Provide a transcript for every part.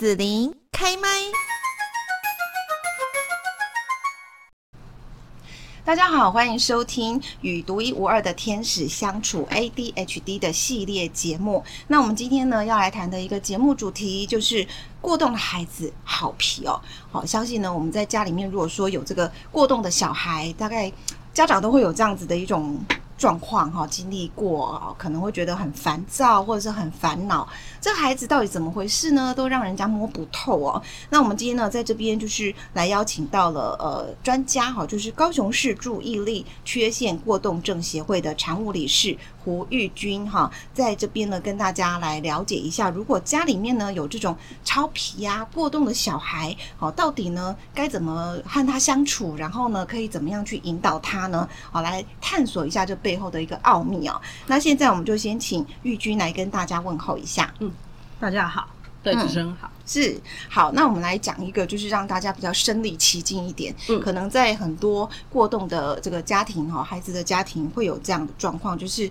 子琳开麦。大家好，欢迎收听与独一无二的天使相处 ADHD 的系列节目。那我们今天呢要来谈的一个节目主题就是过动的孩子好皮哦。好，相信呢我们在家里面如果说有这个过动的小孩，大概家长都会有这样子的一种。状况哈，经历过可能会觉得很烦躁，或者是很烦恼。这孩子到底怎么回事呢？都让人家摸不透哦。那我们今天呢，在这边就是来邀请到了呃专家哈，就是高雄市注意力缺陷过动症协会的常务理事胡玉君哈，在这边呢跟大家来了解一下，如果家里面呢有这种超皮呀、过动的小孩，好，到底呢该怎么和他相处？然后呢，可以怎么样去引导他呢？好，来探索一下这背后的一个奥秘哦。那现在我们就先请玉君来跟大家问候一下。嗯，大家好，对，主持人好，是好。那我们来讲一个，就是让大家比较身临其境一点。嗯，可能在很多过动的这个家庭哈，孩子的家庭会有这样的状况，就是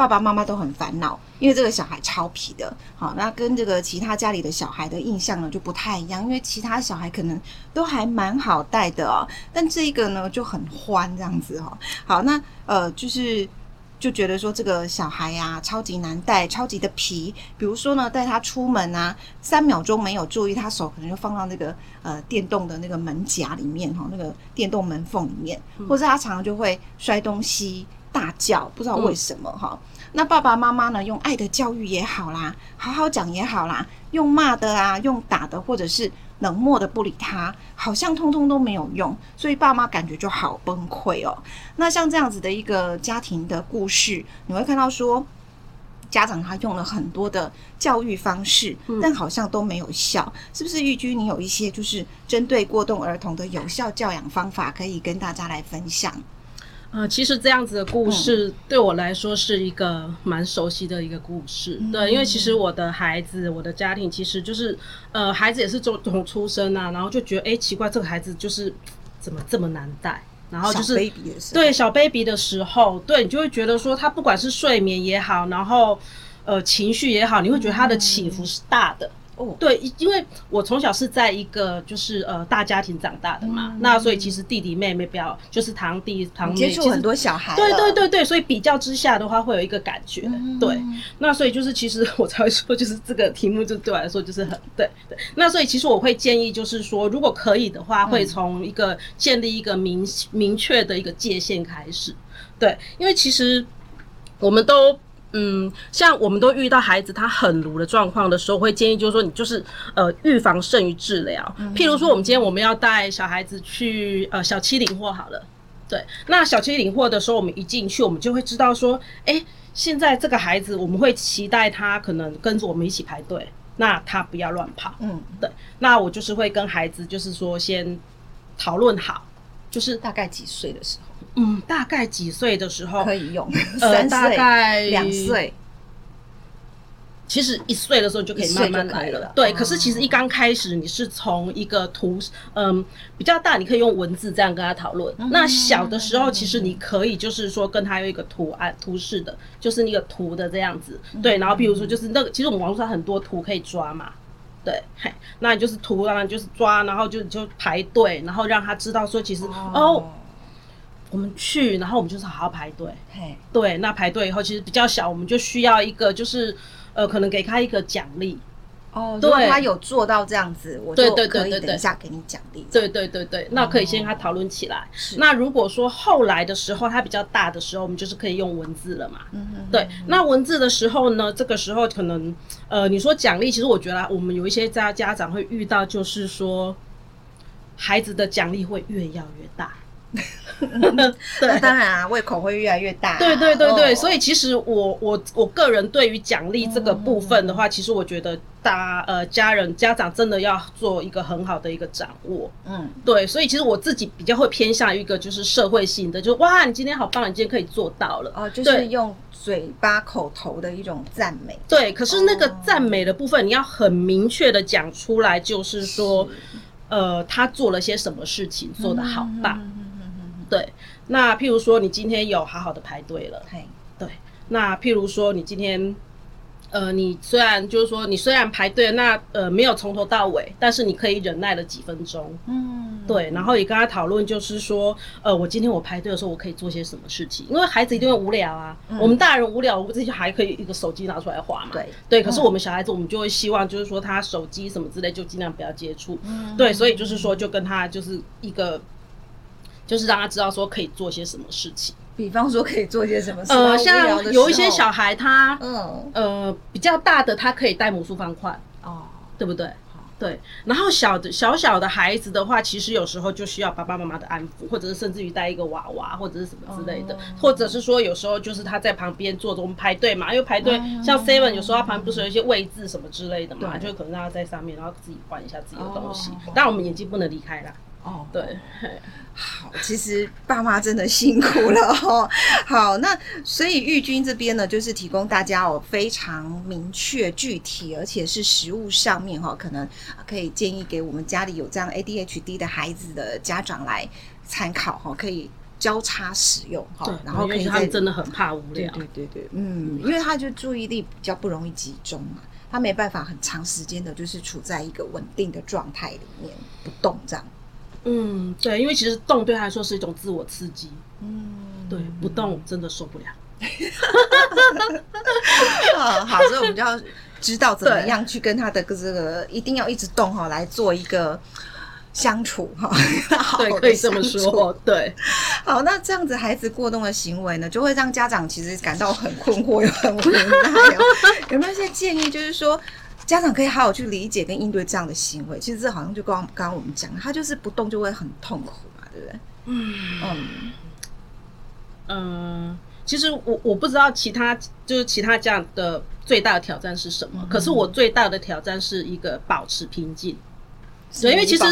爸爸妈妈都很烦恼，因为这个小孩超皮的。好，那跟这个其他家里的小孩的印象呢就不太一样，因为其他小孩可能都还蛮好带的哦，但这个呢就很欢这样子哈。好，那呃就是。就觉得说这个小孩呀、啊，超级难带，超级的皮。比如说呢，带他出门啊，三秒钟没有注意，他手可能就放到那个呃电动的那个门夹里面哈，那个电动门缝里面，或者他常常就会摔东西、大叫，不知道为什么哈。嗯、那爸爸妈妈呢，用爱的教育也好啦，好好讲也好啦，用骂的啊，用打的，或者是。冷漠的不理他，好像通通都没有用，所以爸妈感觉就好崩溃哦。那像这样子的一个家庭的故事，你会看到说，家长他用了很多的教育方式，但好像都没有效，嗯、是不是？玉居，你有一些就是针对过动儿童的有效教养方法，可以跟大家来分享？呃，其实这样子的故事对我来说是一个蛮熟悉的一个故事，嗯、对，因为其实我的孩子，我的家庭其实就是，呃，孩子也是从从出生啊，然后就觉得，哎，奇怪，这个孩子就是怎么这么难带，然后就是对小 baby 的时候，对，你就会觉得说，他不管是睡眠也好，然后呃情绪也好，你会觉得他的起伏是大的。嗯哦，对，因为我从小是在一个就是呃大家庭长大的嘛，嗯、那所以其实弟弟妹妹比较就是堂弟堂妹，接触很多小孩，对对对对，所以比较之下的话会有一个感觉，嗯、对，那所以就是其实 我才会说，就是这个题目就对我来说就是很对对，那所以其实我会建议就是说，如果可以的话，会从一个建立一个明明确的一个界限开始，对，因为其实我们都。嗯，像我们都遇到孩子他很卢的状况的时候，会建议就是说，你就是呃预防胜于治疗。譬如说，我们今天我们要带小孩子去呃小七领货好了，对，那小七领货的时候，我们一进去，我们就会知道说，哎，现在这个孩子我们会期待他可能跟着我们一起排队，那他不要乱跑。嗯，对，那我就是会跟孩子就是说先讨论好，就是大概几岁的时候。嗯，大概几岁的时候可以用？呃，大概两岁。其实一岁的时候就可以慢慢来了。了对，嗯、可是其实一刚开始，你是从一个图，嗯，比较大，你可以用文字这样跟他讨论。嗯、那小的时候，其实你可以就是说跟他有一个图案、图示的，就是那个图的这样子。对，然后比如说就是那个，其实我们网络上很多图可以抓嘛。对，嘿，那你就是图，然后就是抓，然后就就排队，然后让他知道说，其实哦。哦我们去，然后我们就是好好排队。嘿，对，那排队以后其实比较小，我们就需要一个，就是呃，可能给他一个奖励。哦，对，如果他有做到这样子，我就可以等一下给你奖励。对对对对，那可以先跟他讨论起来。是。那如果说后来的时候他比较大的时候，我们就是可以用文字了嘛。嗯哼。对，那文字的时候呢，这个时候可能呃，你说奖励，其实我觉得我们有一些家家长会遇到，就是说孩子的奖励会越要越大。对，当然啊，胃口会越来越大。对对对对，所以其实我我我个人对于奖励这个部分的话，其实我觉得大呃家人家长真的要做一个很好的一个掌握。嗯，对，所以其实我自己比较会偏向于一个就是社会性的，就是哇，你今天好棒，你今天可以做到了。哦，就是用嘴巴口头的一种赞美。对，可是那个赞美的部分，你要很明确的讲出来，就是说，呃，他做了些什么事情，做得好棒。对，那譬如说你今天有好好的排队了，嘿，对，那譬如说你今天呃，你虽然就是说，你虽然排队，那呃没有从头到尾，但是你可以忍耐了几分钟，嗯，对，然后也跟他讨论，就是说，呃，我今天我排队的时候，我可以做些什么事情？因为孩子一定会无聊啊，嗯、我们大人无聊，我们自己还可以一个手机拿出来划嘛，对，对，可是我们小孩子，我们就会希望，就是说他手机什么之类，就尽量不要接触，嗯，对，所以就是说，就跟他就是一个，就是让他知道说可以做些什么事情。比方说可以做些什么事？呃，像有一些小孩他，嗯呃比较大的，他可以带魔术方块哦，对不对？对。然后小的小小的孩子的话，其实有时候就需要爸爸妈妈的安抚，或者是甚至于带一个娃娃或者是什么之类的，或者是说有时候就是他在旁边坐着，我们排队嘛，因为排队像 Seven 有时候他旁边不是有一些位置什么之类的嘛，就可能让他在上面，然后自己换一下自己的东西。当然我们眼睛不能离开啦。哦，对。好，其实爸妈真的辛苦了哦。好，那所以玉君这边呢，就是提供大家哦非常明确、具体，而且是实物上面哈，可能可以建议给我们家里有这样 ADHD 的孩子的家长来参考哈，可以交叉使用哈。然后可以他真的很怕无聊，对对对对，嗯，因为他就注意力比较不容易集中嘛，他没办法很长时间的，就是处在一个稳定的状态里面不动这样。嗯，对，因为其实动对他来说是一种自我刺激。嗯，对，不动真的受不了。啊，好，所以我们就要知道怎么样去跟他的这个一定要一直动哈，来做一个相处哈。对，可以这么说。对，好，那这样子孩子过动的行为呢，就会让家长其实感到很困惑又很无奈。有没有一些建议，就是说？家长可以好好去理解跟应对这样的行为，其实这好像就刚刚刚我们讲，他就是不动就会很痛苦嘛，对不对？嗯嗯嗯，其实我我不知道其他就是其他家长的最大的挑战是什么，嗯、可是我最大的挑战是一个保持平静。对，因为其实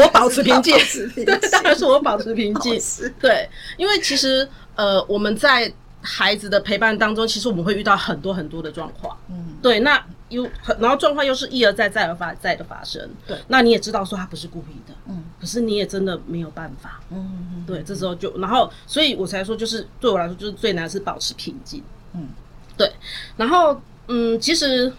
我保持平静，对，当然是我保持平静。对，因为其实呃我们在孩子的陪伴当中，其实我们会遇到很多很多的状况。嗯，对，那。又然后状况又是一而再再而发再的发生，对，那你也知道说他不是故意的，嗯，可是你也真的没有办法，嗯，对，这时候就然后，所以我才说，就是对我来说，就是最难是保持平静，嗯，对，然后嗯，其实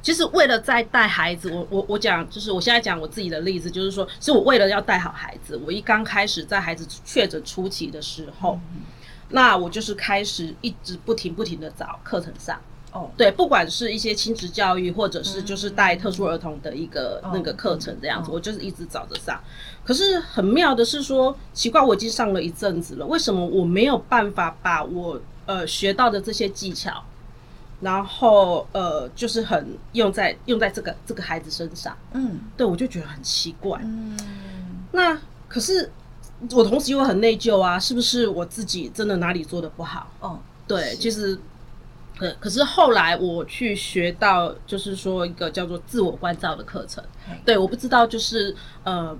其实为了在带孩子，我我我讲，就是我现在讲我自己的例子，就是说，是我为了要带好孩子，我一刚开始在孩子确诊初期的时候，嗯，那我就是开始一直不停不停的找课程上。对，不管是一些亲子教育，或者是就是带特殊儿童的一个那个课程这样子，我就是一直找着上。可是很妙的是说，奇怪，我已经上了一阵子了，为什么我没有办法把我呃学到的这些技巧，然后呃就是很用在用在这个这个孩子身上？嗯，对，我就觉得很奇怪。嗯，那可是我同时又很内疚啊，是不是我自己真的哪里做的不好？哦，对，其实。可可是后来我去学到，就是说一个叫做自我关照的课程。对，我不知道就是呃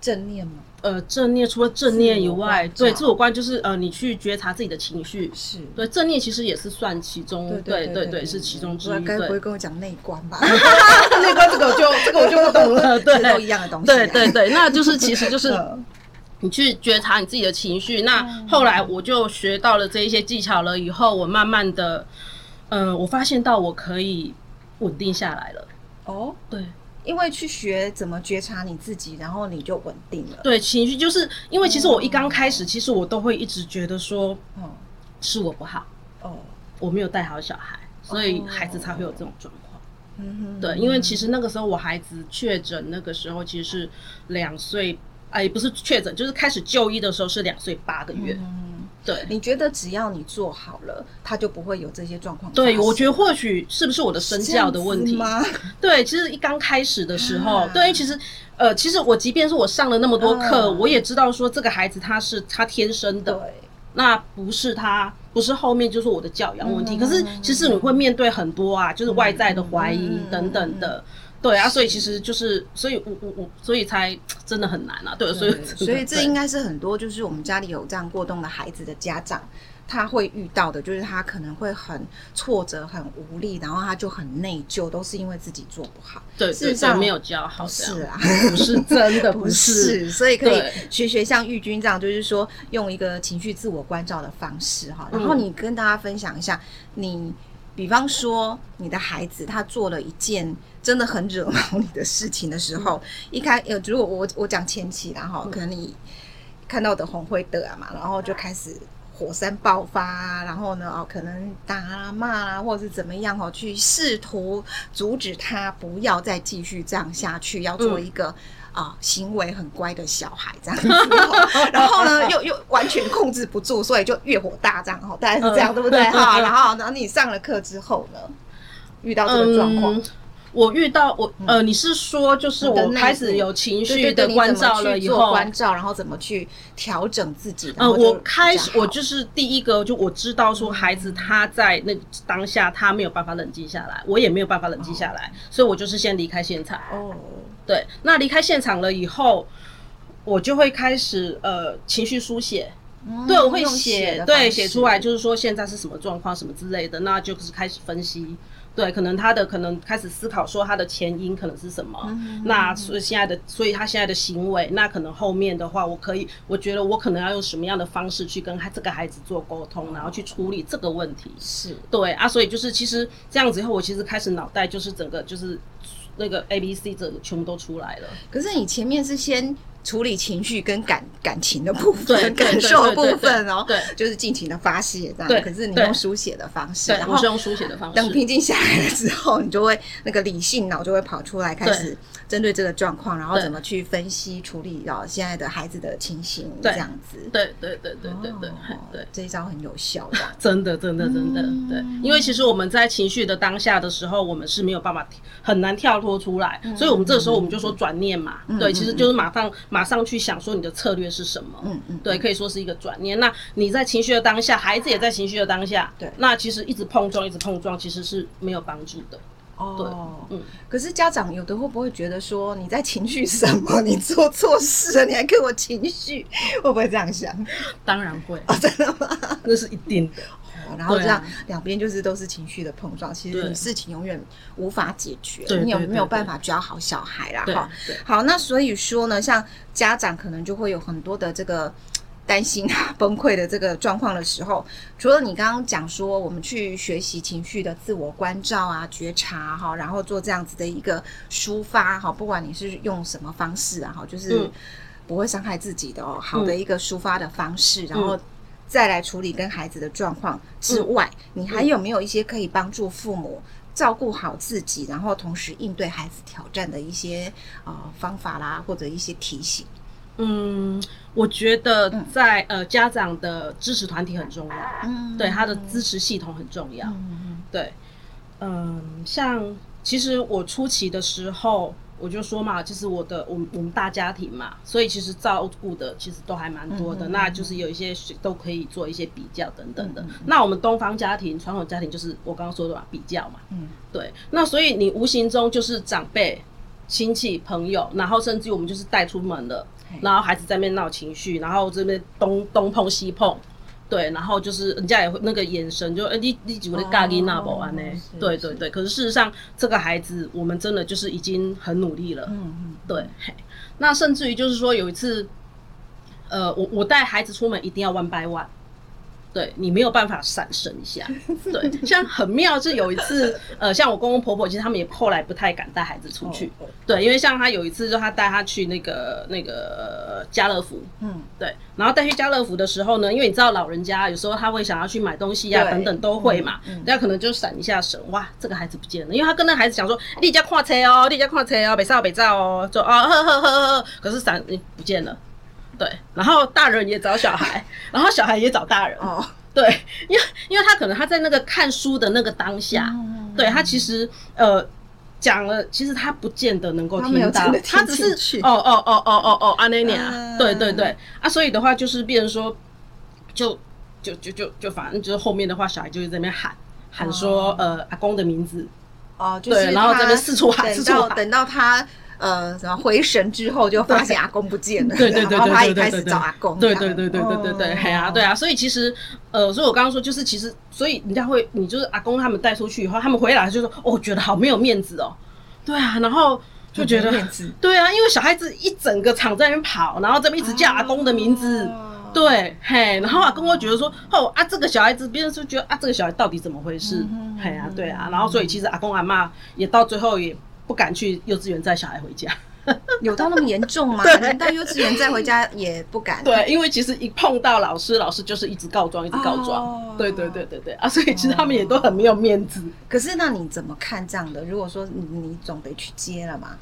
正念吗？呃，正念除了正念以外，对，自我关就是呃，你去觉察自己的情绪。是对，正念其实也是算其中，对对对，是其中之一。该不会跟我讲内观吧？内观这个我就这个我就不懂了。对，都一样的东西。对对对，那就是其实就是。你去觉察你自己的情绪，那后来我就学到了这一些技巧了。以后我慢慢的，嗯、呃，我发现到我可以稳定下来了。哦，对，因为去学怎么觉察你自己，然后你就稳定了。对，情绪就是因为其实我一刚开始，其实我都会一直觉得说，哦，是我不好，哦，我没有带好小孩，所以孩子才会有这种状况。嗯哼，对，因为其实那个时候我孩子确诊那个时候其实是两岁。哎，也不是确诊，就是开始就医的时候是两岁八个月。嗯，对。你觉得只要你做好了，他就不会有这些状况？对，我觉得或许是不是我的身教的问题吗？对，其实一刚开始的时候，啊、对，其实呃，其实我即便是我上了那么多课，嗯、我也知道说这个孩子他是他天生的，对，那不是他，不是后面就是我的教养问题。嗯、可是其实你会面对很多啊，就是外在的怀疑等等的。对啊，所以其实就是，所以我我我，所以才真的很难啊。对，所以所以这应该是很多就是我们家里有这样过动的孩子的家长他会遇到的，就是他可能会很挫折、很无力，然后他就很内疚，都是因为自己做不好。对，事实上没有教好，是啊，不是真的 不是，所以可以学学像玉君这样，就是说用一个情绪自我关照的方式哈。然后你跟大家分享一下你。比方说你的孩子他做了一件真的很惹毛你的事情的时候，嗯、一开呃，如果我我讲前期然后可能你看到的红会的啊嘛，然后就开始。火山爆发啊，然后呢，哦，可能打啊骂啊，或者是怎么样哦，去试图阻止他不要再继续这样下去，要做一个啊、嗯呃、行为很乖的小孩这样子。然后呢，又又完全控制不住，所以就越火大这样哦，大概是这样，对不对？哈，然后然后你上了课之后呢，遇到这个状况。嗯我遇到我呃，你是说就是我开始有情绪的关照了以后，关照，然后怎么去调整自己？呃，我开始我就是第一个，就我知道说孩子他在那当下他没有办法冷静下来，我也没有办法冷静下来，所以我就是先离开现场。哦，对，那离开现场了以后，我就会开始呃情绪书写，对，我会写，对，写出来就是说现在是什么状况什么之类的，那就是开始分析。对，可能他的可能开始思考说他的前因可能是什么，嗯、那所以现在的，所以他现在的行为，那可能后面的话，我可以，我觉得我可能要用什么样的方式去跟他这个孩子做沟通，然后去处理这个问题。是对啊，所以就是其实这样子以后，我其实开始脑袋就是整个就是那个 A B C 这个全部都出来了。可是你前面是先。处理情绪跟感感情的部分，感受的部分哦，对，就是尽情的发泄这样。可是你用书写的方式，然后是用书写的方式。等平静下来了之后，你就会那个理性脑就会跑出来，开始针对这个状况，然后怎么去分析处理哦现在的孩子的情形这样子。对对对对对对对，这一招很有效 的，真的真的真的对。因为其实我们在情绪的当下的时候，我们是没有办法很难跳脱出来，所以我们这个时候我们就说转念嘛，对，其实就是马上。马上去想说你的策略是什么？嗯嗯，对，可以说是一个转念。那你在情绪的当下，孩子也在情绪的当下，对，那其实一直碰撞，一直碰撞，其实是没有帮助的。哦，对，嗯。可是家长有的会不会觉得说你在情绪什么？你做错事了，你还给我情绪，会不会这样想？当然会啊，真的吗？那是一定的。然后这样两边就是都是情绪的碰撞，其实你事情永远无法解决，你有没有办法教好小孩啦？哈，好，那所以说呢，像家长可能就会有很多的这个担心啊、崩溃的这个状况的时候，除了你刚刚讲说我们去学习情绪的自我关照啊、觉察哈，然后做这样子的一个抒发哈，不管你是用什么方式啊，哈，就是不会伤害自己的哦，好的一个抒发的方式，然后。再来处理跟孩子的状况之外，嗯、你还有没有一些可以帮助父母照顾好自己，然后同时应对孩子挑战的一些呃方法啦，或者一些提醒？嗯，我觉得在、嗯、呃家长的支持团体很重要，嗯，对他的支持系统很重要，嗯。对，嗯，像其实我初期的时候。我就说嘛，就是我的，我们我们大家庭嘛，所以其实照顾的其实都还蛮多的，嗯嗯嗯，那就是有一些都可以做一些比较等等的。嗯嗯嗯，那我们东方家庭、传统家庭就是我刚刚说的嘛，比较嘛，嗯，对。那所以你无形中就是长辈、亲戚、朋友，然后甚至我们就是带出门了，然后孩子在那边闹情绪，然后这边东东碰西碰。对，然后就是人家也会那个眼神就，就哎，你你怎么的咖喱那不安呢？对对对，可是事实上，这个孩子我们真的就是已经很努力了。嗯嗯，对。那甚至于就是说，有一次，呃，我我带孩子出门一定要 one by one。对，你没有办法闪神一下，对，像很妙是有一次，呃，像我公公婆婆，其实他们也后来不太敢带孩子出去，对，因为像他有一次，就他带他去那个那个家乐福，嗯，对，然后带去家乐福的时候呢，因为你知道老人家有时候他会想要去买东西呀、啊，等等都会嘛，大家可能就闪一下神，哇，这个孩子不见了，因为他跟那孩子讲说，你家跨车哦，你家跨车哦，别照别照哦，就啊呵呵呵呵，可是闪不见了。对，然后大人也找小孩，然后小孩也找大人。哦，对，因为因为他可能他在那个看书的那个当下，嗯、对他其实呃讲了，其实他不见得能够听到，他，他只是哦哦哦哦哦哦阿内尼亚，对对对啊，所以的话就是变成说，就就就就就反正就是后面的话，小孩就会在那边喊喊说、哦、呃阿公的名字，哦，就是、对，然后在那边四处喊，四处喊，等到他。呃，什么回神之后就发现阿公不见了，对对对，然后他也开始找阿公，对对对对对对对，嘿啊，对啊，所以其实，呃，所以我刚刚说就是其实，所以人家会，你就是阿公他们带出去以后，他们回来就说，哦，觉得好没有面子哦，对啊，然后就觉得，对啊，因为小孩子一整个场在那边跑，然后这边一直叫阿公的名字，对，嘿，然后阿公会觉得说，哦啊，这个小孩子，别人就觉得啊，这个小孩到底怎么回事？嗯、嘿啊，对啊，然后所以其实阿公阿妈也到最后也不敢去幼稚园载小孩回家。有到那么严重吗？到幼稚园再回家也不敢。对，因为其实一碰到老师，老师就是一直告状，一直告状。哦、对对对对对啊，所以其实他们也都很没有面子。可是那你怎么看这样的？如果说你你总得去接了嘛，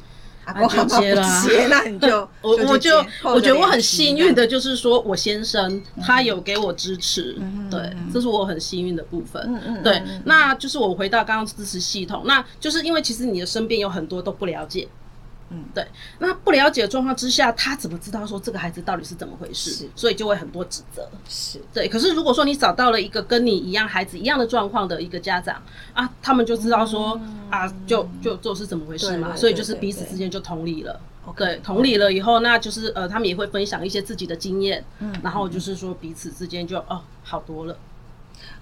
阿公就接了，接那你就 我我就我觉得我很幸运的，就是说我先生他有给我支持，对，这是我很幸运的部分。嗯嗯，对，那就是我回到刚刚支持系统，那就是因为其实你的身边有很多都不了解。嗯，对，那不了解的状况之下，他怎么知道说这个孩子到底是怎么回事？是，所以就会很多指责。是对，可是如果说你找到了一个跟你一样孩子一样的状况的一个家长啊，他们就知道说、嗯、啊，就就就是怎么回事嘛，所以就是彼此之间就同理了。对，同理了以后，那就是呃，他们也会分享一些自己的经验，嗯，然后就是说彼此之间就哦好多了。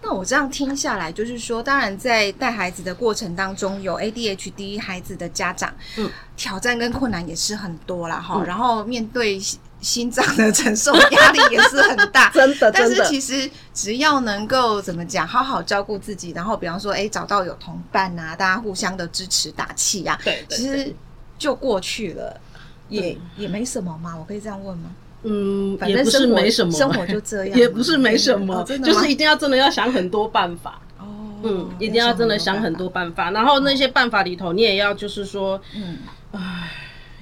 那我这样听下来，就是说，当然在带孩子的过程当中，有 ADHD 孩子的家长，嗯，挑战跟困难也是很多啦哈。嗯、然后面对心脏的承受压力也是很大，真的。但是其实只要能够怎么讲，好好照顾自己，然后比方说，哎，找到有同伴啊，大家互相的支持打气呀、啊，对，其实就过去了，也、嗯、也没什么嘛。我可以这样问吗？嗯，也不是没什么，生活就这样，也不是没什么，就是一定要真的要想很多办法。哦，嗯，一定要真的想很多办法，然后那些办法里头，你也要就是说，嗯，唉，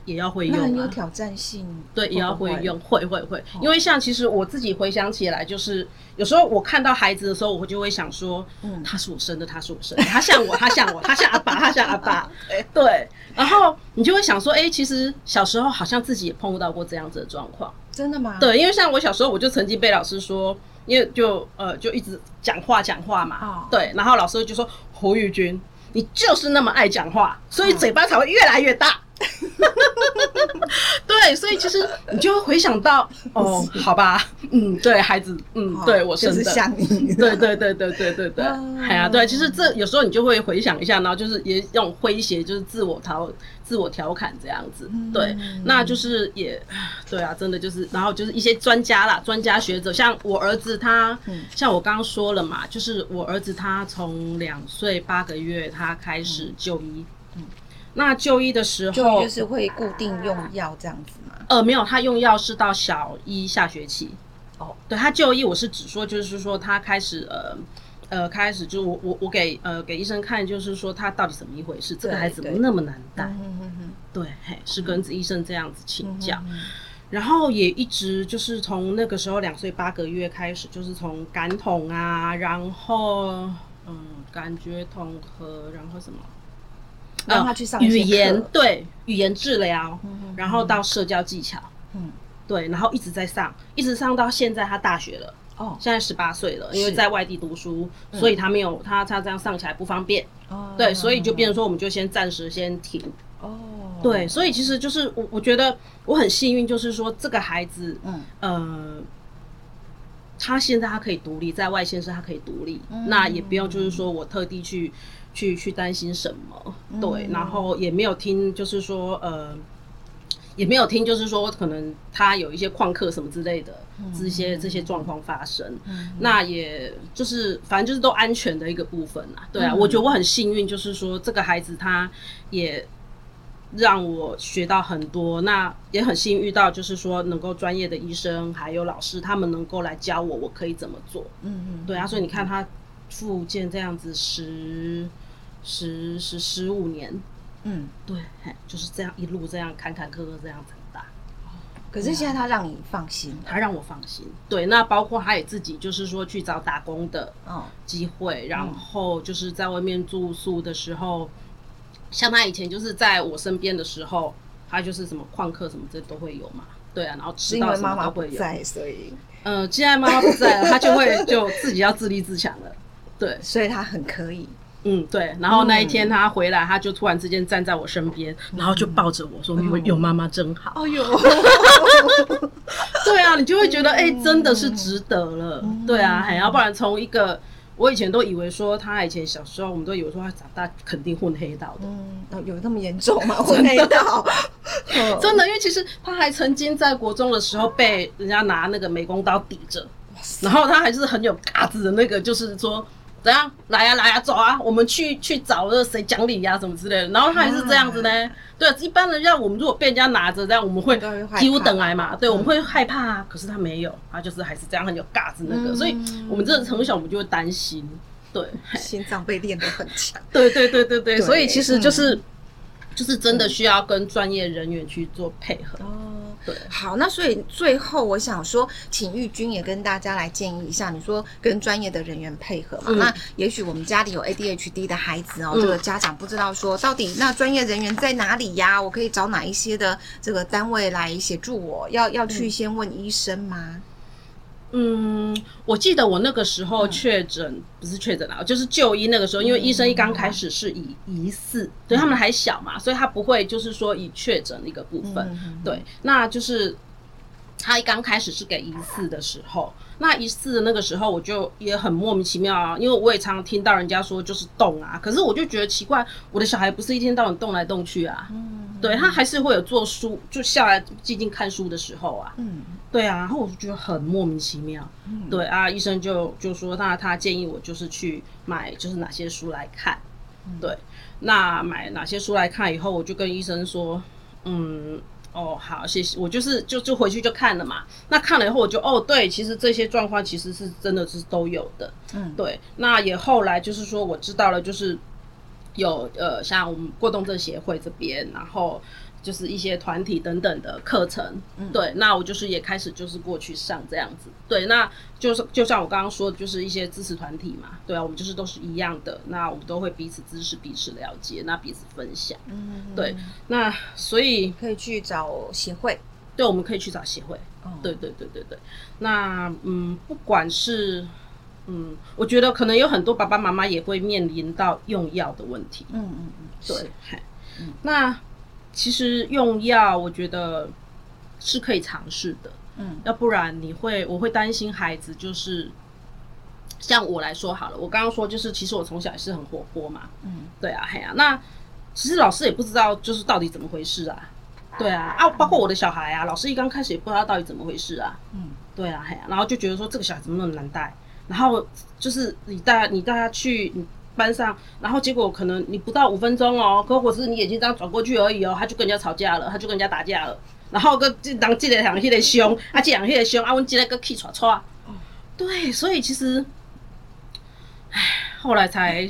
也要会用，很有挑战性。对，也要会用，会会会。因为像其实我自己回想起来，就是有时候我看到孩子的时候，我就会想说，嗯，他是我生的，他是我生的，他像我，他像我，他像阿爸，他像阿爸。对，然后你就会想说，哎，其实小时候好像自己也碰到过这样子的状况。真的吗？对，因为像我小时候，我就曾经被老师说，因为就呃就一直讲话讲话嘛，哦、对，然后老师就说胡玉君，你就是那么爱讲话，所以嘴巴才会越来越大。对，所以其实你就会回想到哦，好吧，嗯，对孩子，嗯，对我生的，像你，对对对对对对对，哎呀，对，其实这有时候你就会回想一下，然后就是也用诙谐，就是自我调、自我调侃这样子，对，那就是也，对啊，真的就是，然后就是一些专家啦，专家学者，像我儿子他，像我刚刚说了嘛，就是我儿子他从两岁八个月他开始就医。那就医的时候，就就是会固定用药这样子吗？呃，没有，他用药是到小一下学期。哦，对，他就医，我是只说，就是说他开始呃呃开始就我我我给呃给医生看，就是说他到底怎么一回事？这个孩子怎么那么难带？对，嘿，是跟医生这样子请教，然后也一直就是从那个时候两岁八个月开始，就是从感统啊，然后嗯感觉统合，然后什么？让他去上语言，对语言治疗，然后到社交技巧，嗯，对，然后一直在上，一直上到现在他大学了，哦，现在十八岁了，因为在外地读书，所以他没有他他这样上起来不方便，哦，对，所以就变成说我们就先暂时先停，哦，对，所以其实就是我我觉得我很幸运，就是说这个孩子，嗯。呃，他现在他可以独立，在外县市他可以独立，那也不用就是说我特地去。去去担心什么？对，嗯、然后也没有听，就是说，呃，也没有听，就是说，可能他有一些旷课什么之类的，嗯、这些这些状况发生，嗯、那也就是反正就是都安全的一个部分啦。对啊，嗯、我觉得我很幸运，就是说这个孩子他也让我学到很多，那也很幸运遇到，就是说能够专业的医生还有老师，他们能够来教我，我可以怎么做。嗯嗯，对啊，所以你看他复健这样子十。十十十五年，嗯，对，就是这样一路这样坎坎坷坷这样长大。可是现在他让你放心，他让我放心。对，那包括他也自己就是说去找打工的机会，然后就是在外面住宿的时候，像他以前就是在我身边的时候，他就是什么旷课什么这都会有嘛。对啊，然后吃到什么都会有。在，所以，嗯，既然妈妈不在了，他就会就自己要自立自强了。对，所以他很可以。嗯，对，然后那一天他回来，他就突然之间站在我身边，然后就抱着我说：“有有妈妈真好。”哎呦，对啊，你就会觉得哎，真的是值得了。对啊，还要不然从一个我以前都以为说他以前小时候，我们都以为说他长大肯定混黑道的。嗯，有那么严重吗？混黑道？真的，因为其实他还曾经在国中的时候被人家拿那个美工刀抵着，然后他还是很有嘎子的那个，就是说。怎样来呀、啊、来呀、啊、走啊！我们去去找那个谁讲理呀什么之类的。然后他还是这样子呢。啊、对，一般人家我们如果被人家拿着这样，我们会几乎等来嘛。对，我们会害怕啊。可是他没有，他就是还是这样很有嘎子那个。嗯、所以我们这从小我们就会担心，对，心脏被练得很强。对对对对对，对，所以其实就是、嗯、就是真的需要跟专业人员去做配合。哦。对，好，那所以最后我想说，请玉君也跟大家来建议一下，你说跟专业的人员配合嘛？嗯、那也许我们家里有 ADHD 的孩子哦，嗯、这个家长不知道说到底那专业人员在哪里呀？我可以找哪一些的这个单位来协助我？要要去先问医生吗？嗯，我记得我那个时候确诊、嗯、不是确诊啊，就是就医那个时候，因为医生一刚开始是以疑似，嗯、对他们还小嘛，所以他不会就是说以确诊的一个部分，嗯、对，那就是他一刚开始是给疑似的时候，那疑似的那个时候我就也很莫名其妙啊，因为我也常常听到人家说就是动啊，可是我就觉得奇怪，我的小孩不是一天到晚动来动去啊，嗯，对他还是会有做书就下来静静看书的时候啊，嗯。对啊，然后我就觉得很莫名其妙。嗯、对啊，医生就就说，那他建议我就是去买，就是哪些书来看。嗯、对，那买哪些书来看以后，我就跟医生说，嗯，哦，好，谢谢。我就是就就回去就看了嘛。那看了以后，我就哦，对，其实这些状况其实是真的是都有的。嗯，对。那也后来就是说，我知道了，就是有呃，像我们过动症协会这边，然后。就是一些团体等等的课程，嗯、对，那我就是也开始就是过去上这样子，对，那就是就像我刚刚说的，就是一些支持团体嘛，对啊，我们就是都是一样的，那我们都会彼此支持、彼此了解，那彼此分享，嗯，对，那所以可以去找协会，对，我们可以去找协会，哦、对对对对对，那嗯，不管是嗯，我觉得可能有很多爸爸妈妈也会面临到用药的问题，嗯嗯嗯，对，那。其实用药，我觉得是可以尝试的。嗯，要不然你会，我会担心孩子，就是像我来说好了，我刚刚说就是，其实我从小也是很活泼嘛。嗯，对啊，嘿啊。那其实老师也不知道，就是到底怎么回事啊？对啊，啊，包括我的小孩啊，老师一刚开始也不知道到底怎么回事啊。嗯，对啊，嘿啊。然后就觉得说这个小孩怎么那么难带，然后就是你带你带他去。班上，然后结果可能你不到五分钟哦，可或是你眼睛这样转过去而已哦，他就跟人家吵架了，他就跟人家打架了，然后个这当这个两个凶，啊这两个凶，啊我这个气喘喘，对，所以其实，唉，后来才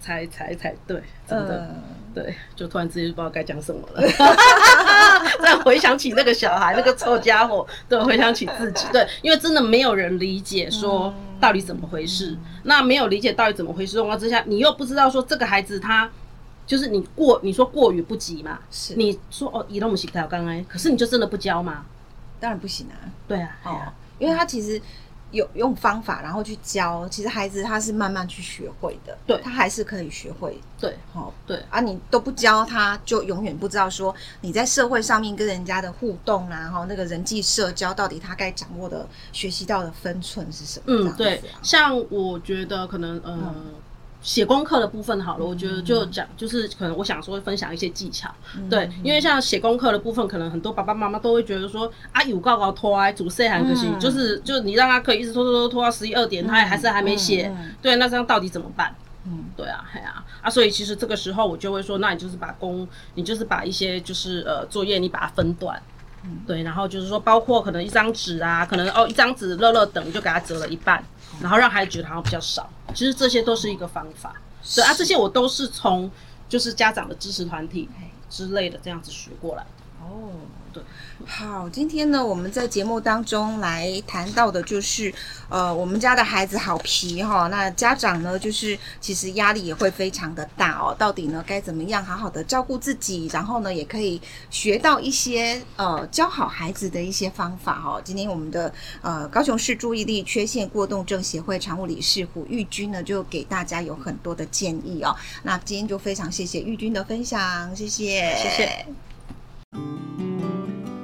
才才才对，真的。对，就突然之间就不知道该讲什么了。再回想起那个小孩，那个臭家伙，对，回想起自己，对，因为真的没有人理解说到底怎么回事。嗯、那没有理解到底怎么回事的情况之下，你又不知道说这个孩子他就是你过，你说过于不及嘛？是，你说哦，移动不行，他刚刚，可是你就真的不教吗？当然不行啊。对啊，哦，因为他其实。有用方法，然后去教，其实孩子他是慢慢去学会的，对，他还是可以学会，对，好，对，啊，你都不教他，就永远不知道说你在社会上面跟人家的互动啊，然后那个人际社交到底他该掌握的、学习到的分寸是什么？嗯，对，像我觉得可能，呃。嗯写功课的部分好了，我觉得就讲，就是可能我想说分享一些技巧，对，因为像写功课的部分，可能很多爸爸妈妈都会觉得说，啊，有告告拖啊，主事还可惜，就是就你让他可以一直拖拖拖拖到十一二点，他也还是还没写，对，那这样到底怎么办？嗯，对啊，哎呀，啊，所以其实这个时候我就会说，那你就是把工，你就是把一些就是呃作业你把它分段，嗯，对，然后就是说包括可能一张纸啊，可能哦一张纸乐乐等就给他折了一半。然后让孩子觉得好像比较少，其实这些都是一个方法。是对啊，这些我都是从就是家长的支持团体之类的这样子学过来的。哦。好，今天呢，我们在节目当中来谈到的就是，呃，我们家的孩子好皮哈，那家长呢，就是其实压力也会非常的大哦。到底呢，该怎么样好好的照顾自己，然后呢，也可以学到一些呃教好孩子的一些方法哈。今天我们的呃高雄市注意力缺陷过动症协会常务理事胡玉君呢，就给大家有很多的建议哦。那今天就非常谢谢玉君的分享，谢谢，谢谢。